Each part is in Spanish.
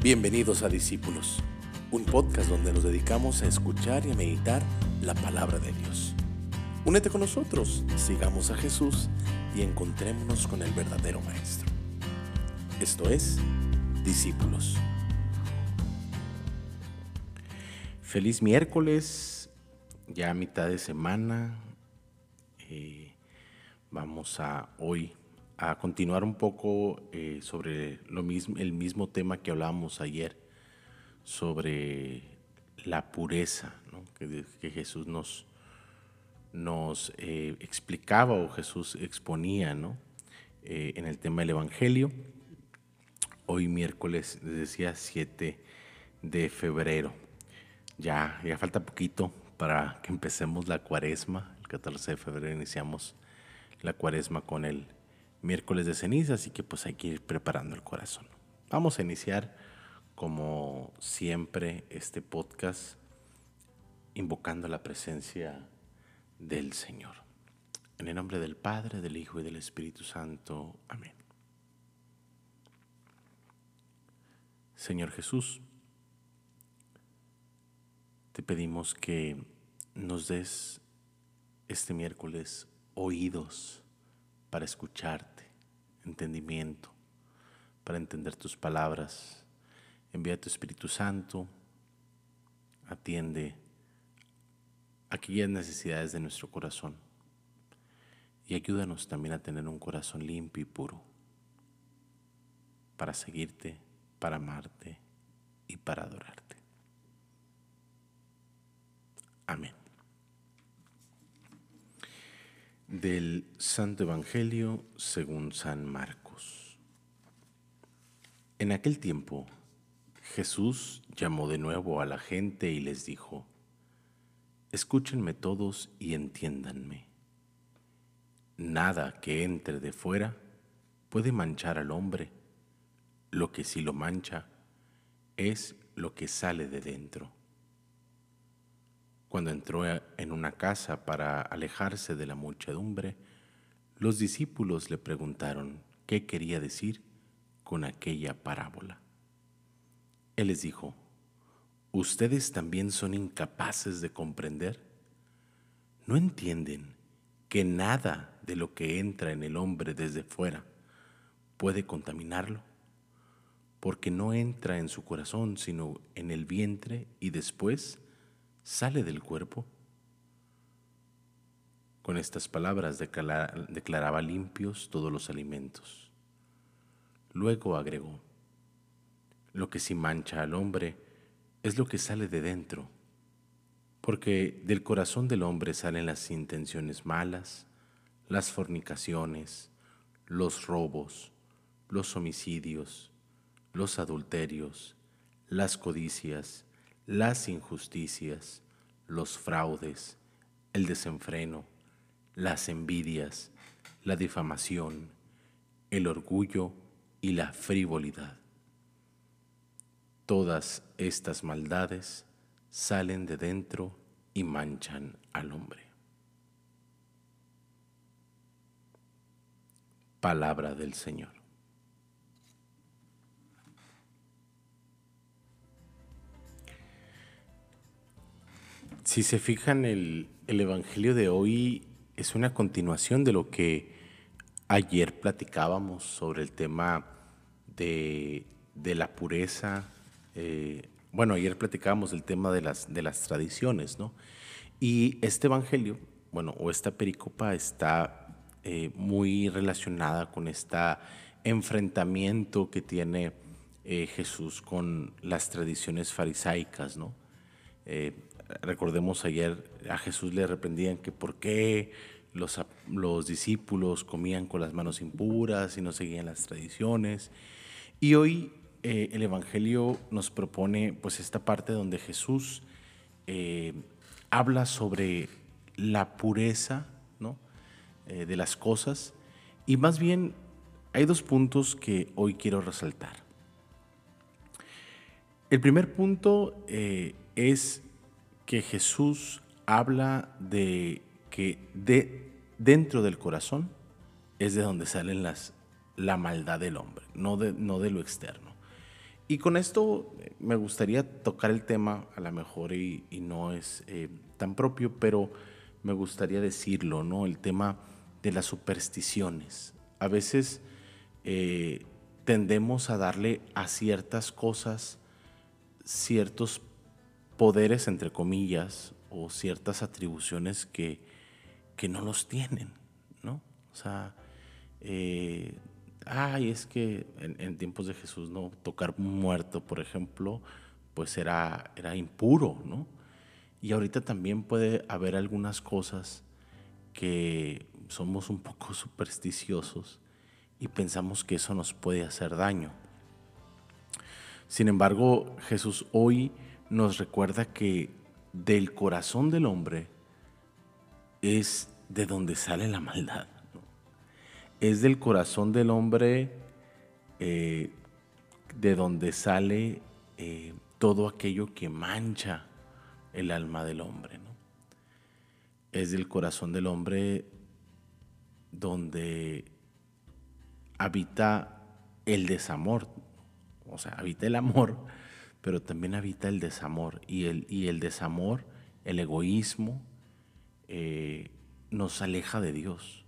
Bienvenidos a Discípulos, un podcast donde nos dedicamos a escuchar y a meditar la palabra de Dios. Únete con nosotros, sigamos a Jesús y encontrémonos con el verdadero Maestro. Esto es Discípulos. Feliz miércoles, ya mitad de semana. Eh, vamos a hoy a continuar un poco eh, sobre lo mismo, el mismo tema que hablábamos ayer, sobre la pureza que, Jesús nos, nos eh, explicaba o Jesús exponía eh, en el tema del Evangelio. Hoy miércoles, decía 7 de febrero. Ya, ya falta poquito para que empecemos la cuaresma. El 14 de febrero iniciamos la cuaresma con el miércoles de ceniza, así que pues hay que ir preparando el corazón. Vamos a iniciar como siempre este podcast invocando la presencia del Señor. En el nombre del Padre, del Hijo y del Espíritu Santo. Amén. Señor Jesús, te pedimos que nos des este miércoles oídos para escucharte, entendimiento, para entender tus palabras. Envía tu Espíritu Santo, atiende aquellas necesidades de nuestro corazón y ayúdanos también a tener un corazón limpio y puro para seguirte, para amarte y para adorarte. Amén. Del Santo Evangelio según San Marcos. En aquel tiempo, Jesús llamó de nuevo a la gente y les dijo, Escúchenme todos y entiéndanme. Nada que entre de fuera puede manchar al hombre. Lo que sí lo mancha es lo que sale de dentro cuando entró en una casa para alejarse de la muchedumbre, los discípulos le preguntaron qué quería decir con aquella parábola. Él les dijo, ¿ustedes también son incapaces de comprender? ¿No entienden que nada de lo que entra en el hombre desde fuera puede contaminarlo? Porque no entra en su corazón, sino en el vientre y después sale del cuerpo. Con estas palabras declaraba limpios todos los alimentos. Luego agregó, lo que si mancha al hombre es lo que sale de dentro, porque del corazón del hombre salen las intenciones malas, las fornicaciones, los robos, los homicidios, los adulterios, las codicias, las injusticias, los fraudes, el desenfreno, las envidias, la difamación, el orgullo y la frivolidad. Todas estas maldades salen de dentro y manchan al hombre. Palabra del Señor. Si se fijan, el, el Evangelio de hoy es una continuación de lo que ayer platicábamos sobre el tema de, la pureza. Eh, bueno, ayer platicábamos el tema de las, de las tradiciones, ¿no? Y este Evangelio, bueno, o esta pericopa está eh, muy relacionada con este enfrentamiento que tiene eh, Jesús con las tradiciones farisaicas, ¿no? Recordemos ayer a Jesús le reprendían que por qué los, los discípulos comían con las manos impuras y no seguían las tradiciones. Y hoy eh, el Evangelio nos propone pues esta parte donde Jesús eh, habla sobre la pureza ¿no? Eh, de las cosas y más bien hay dos puntos que hoy quiero resaltar. El primer punto es que Jesús habla de que de, dentro del corazón es de donde salen las, la maldad del hombre, no de, no de lo externo. Y con esto eh, me gustaría tocar el tema, a lo mejor y, no es eh, tan propio, pero me gustaría decirlo, ¿no? El tema de las supersticiones. A veces eh, tendemos a darle a ciertas cosas ciertos poderes, entre comillas, o ciertas atribuciones que, que no los tienen, ¿no? O sea, ay, es que en, tiempos de Jesús, ¿no? Tocar muerto, por ejemplo, pues era, era impuro, ¿no? Y ahorita también puede haber algunas cosas que somos un poco supersticiosos y pensamos que eso nos puede hacer daño. Sin embargo, Jesús hoy nos recuerda que del corazón del hombre es de donde sale la maldad es del corazón del hombre eh, de donde sale eh, todo aquello que mancha el alma del hombre. Es del corazón del hombre donde habita el desamor, o sea, habita el amor, pero también habita el desamor. Y el, y el desamor, el egoísmo, eh, nos aleja de Dios.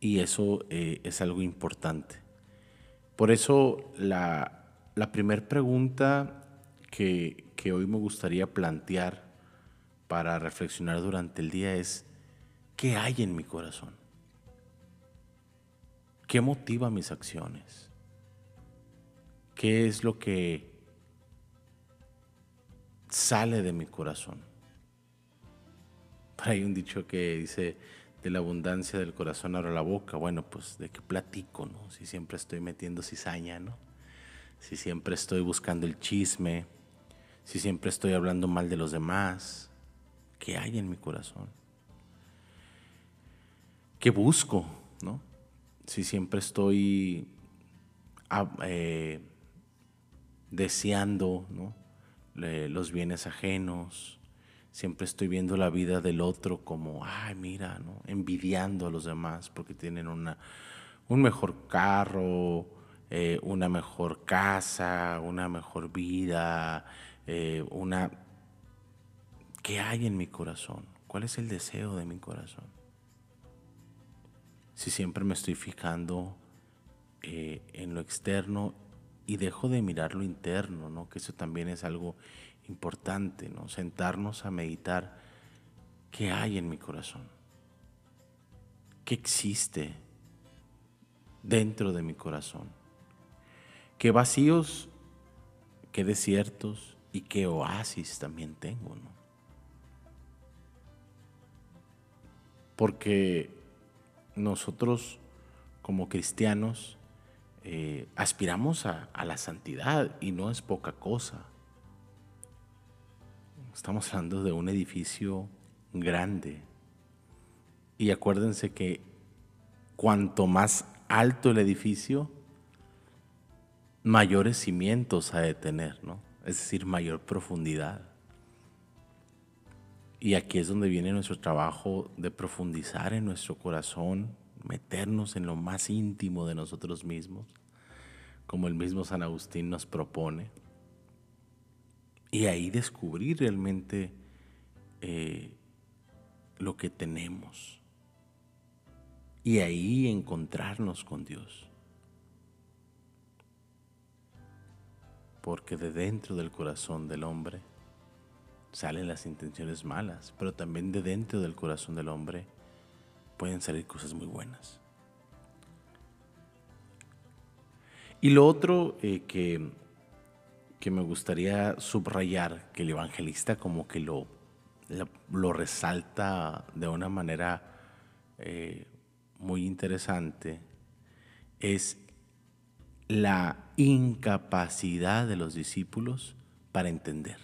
Y eso eh, es algo importante. Por eso la, primera pregunta que, hoy me gustaría plantear para reflexionar durante el día es, ¿qué hay en mi corazón? ¿Qué motiva mis acciones? ¿Qué es lo que sale de mi corazón? Hay un dicho que dice, de la abundancia del corazón abro la boca. Bueno, pues de qué platico, ¿no? Si siempre estoy metiendo cizaña, ¿no? Si siempre estoy buscando el chisme, si siempre estoy hablando mal de los demás, ¿qué hay en mi corazón? ¿Qué busco, no? Si siempre estoy ah, eh, deseando, los bienes ajenos, Siempre estoy viendo la vida del otro como, ay, mira, ¿no? envidiando a los demás porque tienen una, un mejor carro, eh, una mejor casa, una mejor vida, eh, una... ¿Qué hay en mi corazón? ¿Cuál es el deseo de mi corazón? Si siempre me estoy fijando eh, en lo externo y dejo de mirar lo interno, ¿no? que eso también es algo importante, ¿no? Sentarnos a meditar qué hay en mi corazón, qué existe dentro de mi corazón, qué vacíos, qué desiertos y qué oasis también tengo, ¿no? Porque nosotros como cristianos eh, aspiramos a la santidad y no es poca cosa. Estamos hablando de un edificio grande. Y acuérdense que cuanto más alto el edificio, mayores cimientos ha de tener, ¿no? Es decir, mayor profundidad. Y aquí es donde viene nuestro trabajo de profundizar en nuestro corazón, meternos en lo más íntimo de nosotros mismos, como el mismo San Agustín nos propone y ahí descubrir realmente eh, lo que tenemos. Y ahí encontrarnos con Dios. Porque de dentro del corazón del hombre salen las intenciones malas, pero también de dentro del corazón del hombre pueden salir cosas muy buenas. Y lo otro eh, que que me gustaría subrayar, que el evangelista como que lo, lo resalta de una manera eh, muy interesante, es la incapacidad de los discípulos para entender.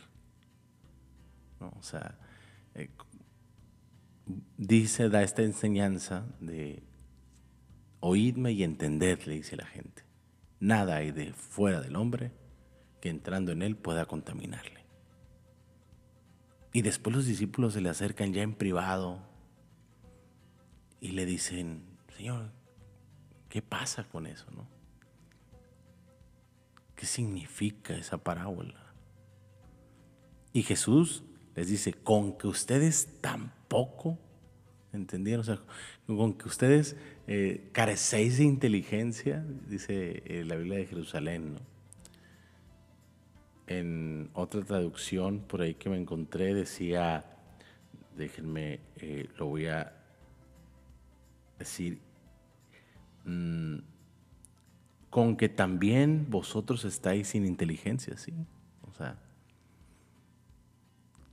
O sea, eh, dice, da esta enseñanza de oídme y entended, le dice la gente. Nada hay de fuera del hombre que entrando en él pueda contaminarle. Y después los discípulos se le acercan ya en privado y le dicen, Señor, ¿qué pasa con eso? No? ¿Qué significa esa parábola? Y Jesús les dice, con que ustedes tampoco, ¿entendieron? O sea, con que ustedes eh, carecéis de inteligencia, dice eh, la Biblia de Jerusalén, ¿no? En otra traducción por ahí que me encontré decía, déjenme, eh, lo voy a decir, mm, con que también vosotros estáis sin inteligencia, ¿sí? O sea,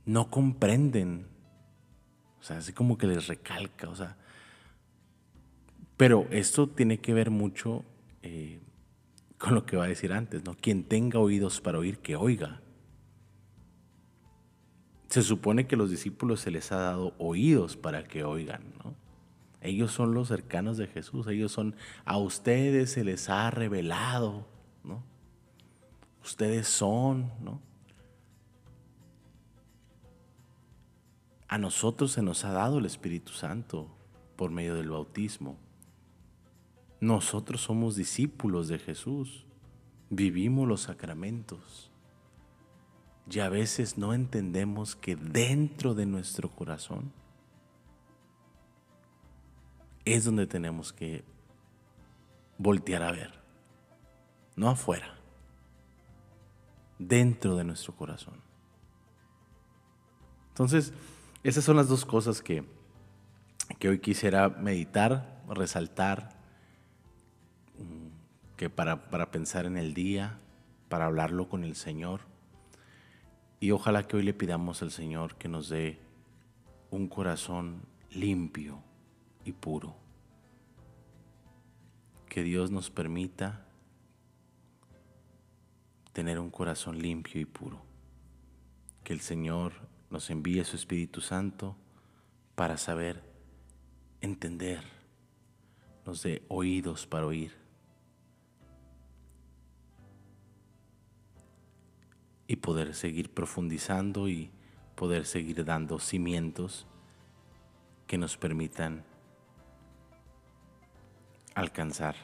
no comprenden, o sea, así como que les recalca, o sea, pero esto tiene que ver mucho eh, con lo que va a decir antes, ¿no? Quien tenga oídos para oír, que oiga. Se supone que los discípulos se les ha dado oídos para que oigan, ¿no? Ellos son los cercanos de Jesús, ellos son, a ustedes se les ha revelado, ¿no? Ustedes son, ¿no? A nosotros se nos ha dado el Espíritu Santo por medio del bautismo. Nosotros somos discípulos de Jesús, vivimos los sacramentos y a veces no entendemos que dentro de nuestro corazón es donde tenemos que voltear a ver, no afuera, dentro de nuestro corazón. Entonces, esas son las dos cosas que, que hoy quisiera meditar, resaltar, mm, que para, para pensar en el día, para hablarlo con el Señor. Y ojalá que hoy le pidamos al Señor que nos dé un corazón limpio y puro. Que Dios nos permita tener un corazón limpio y puro. Que el Señor nos envíe su Espíritu Santo para saber entender, nos dé oídos para oír. Y poder seguir profundizando y poder seguir dando cimientos que nos permitan alcanzar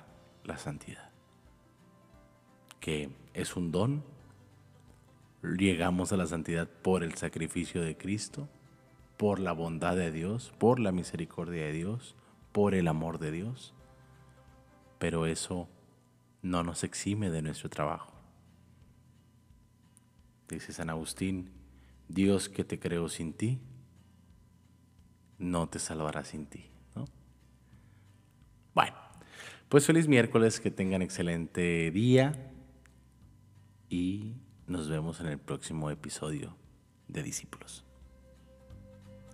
la santidad, que es un don. Llegamos a la santidad por el sacrificio de Cristo, por la bondad de Dios, por la misericordia de Dios, por el amor de Dios, pero eso no nos exime de nuestro trabajo. Dice San Agustín, Dios que te creó sin ti, no te salvará sin ti. Bueno, pues feliz miércoles, que tengan excelente día y nos vemos en el próximo episodio de Discípulos.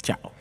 Chao.